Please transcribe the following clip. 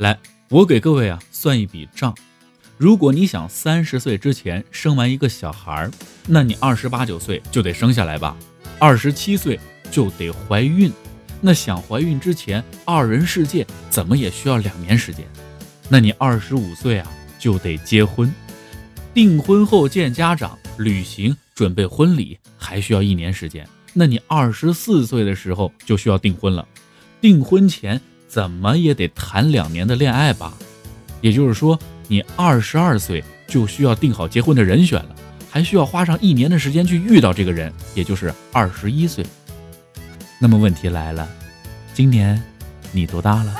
来，我给各位啊算一笔账。如果你想三十岁之前生完一个小孩儿，那你二十八九岁就得生下来吧，二十七岁就得怀孕。那想怀孕之前二人世界怎么也需要两年时间。那你二十五岁啊就得结婚，订婚后见家长、旅行、准备婚礼还需要一年时间。那你二十四岁的时候就需要订婚了，订婚前怎么也得谈两年的恋爱吧？也就是说。你二十二岁就需要定好结婚的人选了，还需要花上一年的时间去遇到这个人，也就是二十一岁。那么问题来了，今年你多大了？